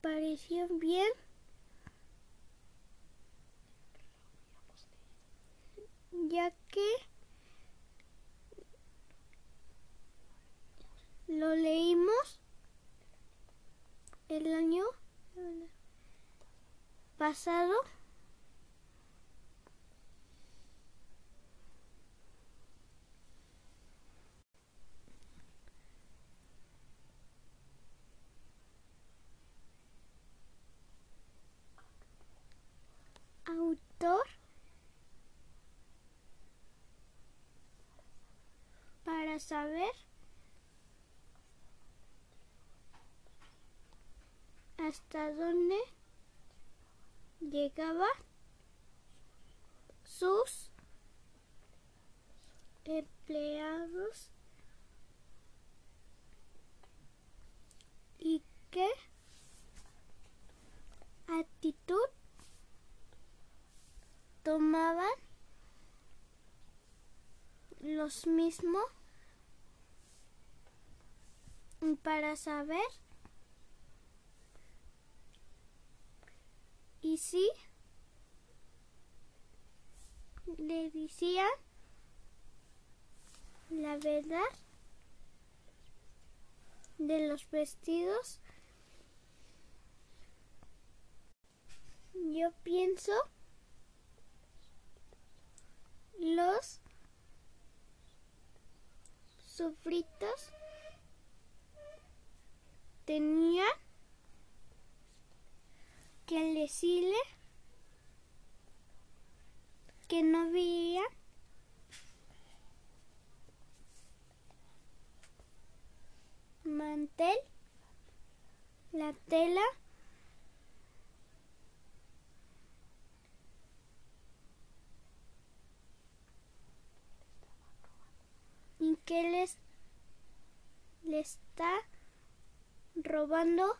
pareció bien. Ya que lo leímos el año pasado. Para saber hasta dónde llegaba sus empleados y qué los mismos para saber y si le decían la verdad de los vestidos. Yo pienso los sufritos tenían que decirle que no veía mantel, la tela y que les le está robando